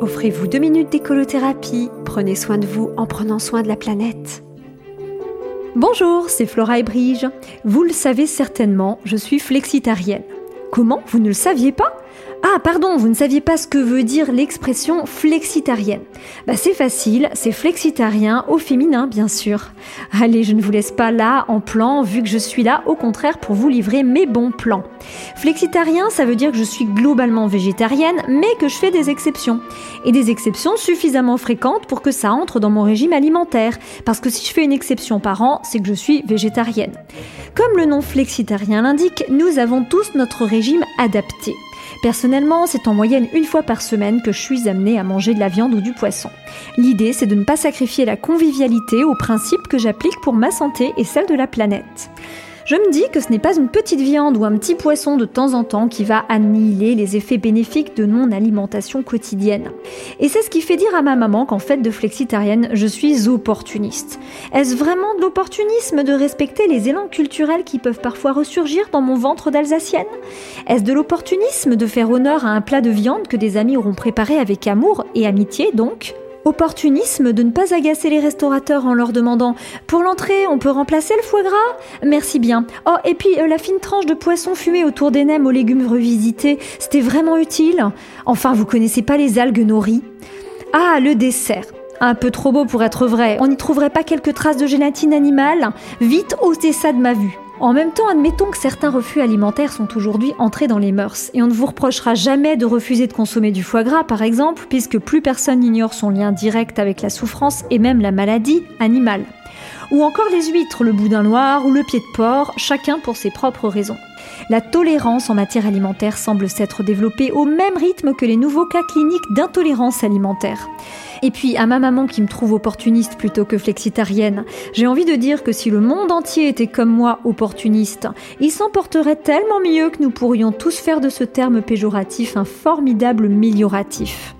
Offrez-vous deux minutes d'écolothérapie. Prenez soin de vous en prenant soin de la planète. Bonjour, c'est Flora et Brige. Vous le savez certainement, je suis flexitarienne. Comment? Vous ne le saviez pas? Ah, pardon, vous ne saviez pas ce que veut dire l'expression flexitarienne. Bah, c'est facile, c'est flexitarien au féminin, bien sûr. Allez, je ne vous laisse pas là en plan, vu que je suis là, au contraire, pour vous livrer mes bons plans. Flexitarien, ça veut dire que je suis globalement végétarienne, mais que je fais des exceptions. Et des exceptions suffisamment fréquentes pour que ça entre dans mon régime alimentaire. Parce que si je fais une exception par an, c'est que je suis végétarienne. Comme le nom flexitarien l'indique, nous avons tous notre régime adapté. Personnellement, c'est en moyenne une fois par semaine que je suis amenée à manger de la viande ou du poisson. L'idée, c'est de ne pas sacrifier la convivialité aux principes que j'applique pour ma santé et celle de la planète. Je me dis que ce n'est pas une petite viande ou un petit poisson de temps en temps qui va annihiler les effets bénéfiques de mon alimentation quotidienne. Et c'est ce qui fait dire à ma maman qu'en fait de flexitarienne, je suis opportuniste. Est-ce vraiment de l'opportunisme de respecter les élans culturels qui peuvent parfois ressurgir dans mon ventre d'Alsacienne? Est-ce de l'opportunisme de faire honneur à un plat de viande que des amis auront préparé avec amour et amitié donc? Opportunisme de ne pas agacer les restaurateurs en leur demandant Pour l'entrée, on peut remplacer le foie gras? Merci bien. Oh, et puis euh, la fine tranche de poisson fumé autour des nems aux légumes revisités, c'était vraiment utile? Enfin, vous connaissez pas les algues nori Ah, le dessert un peu trop beau pour être vrai. On n'y trouverait pas quelques traces de gélatine animale? Vite ôtez ça de ma vue. En même temps, admettons que certains refus alimentaires sont aujourd'hui entrés dans les mœurs, et on ne vous reprochera jamais de refuser de consommer du foie gras, par exemple, puisque plus personne n'ignore son lien direct avec la souffrance et même la maladie animale. Ou encore les huîtres, le boudin noir ou le pied de porc, chacun pour ses propres raisons. La tolérance en matière alimentaire semble s'être développée au même rythme que les nouveaux cas cliniques d'intolérance alimentaire. Et puis à ma maman qui me trouve opportuniste plutôt que flexitarienne, j'ai envie de dire que si le monde entier était comme moi opportuniste, il s'en porterait tellement mieux que nous pourrions tous faire de ce terme péjoratif un formidable mélioratif.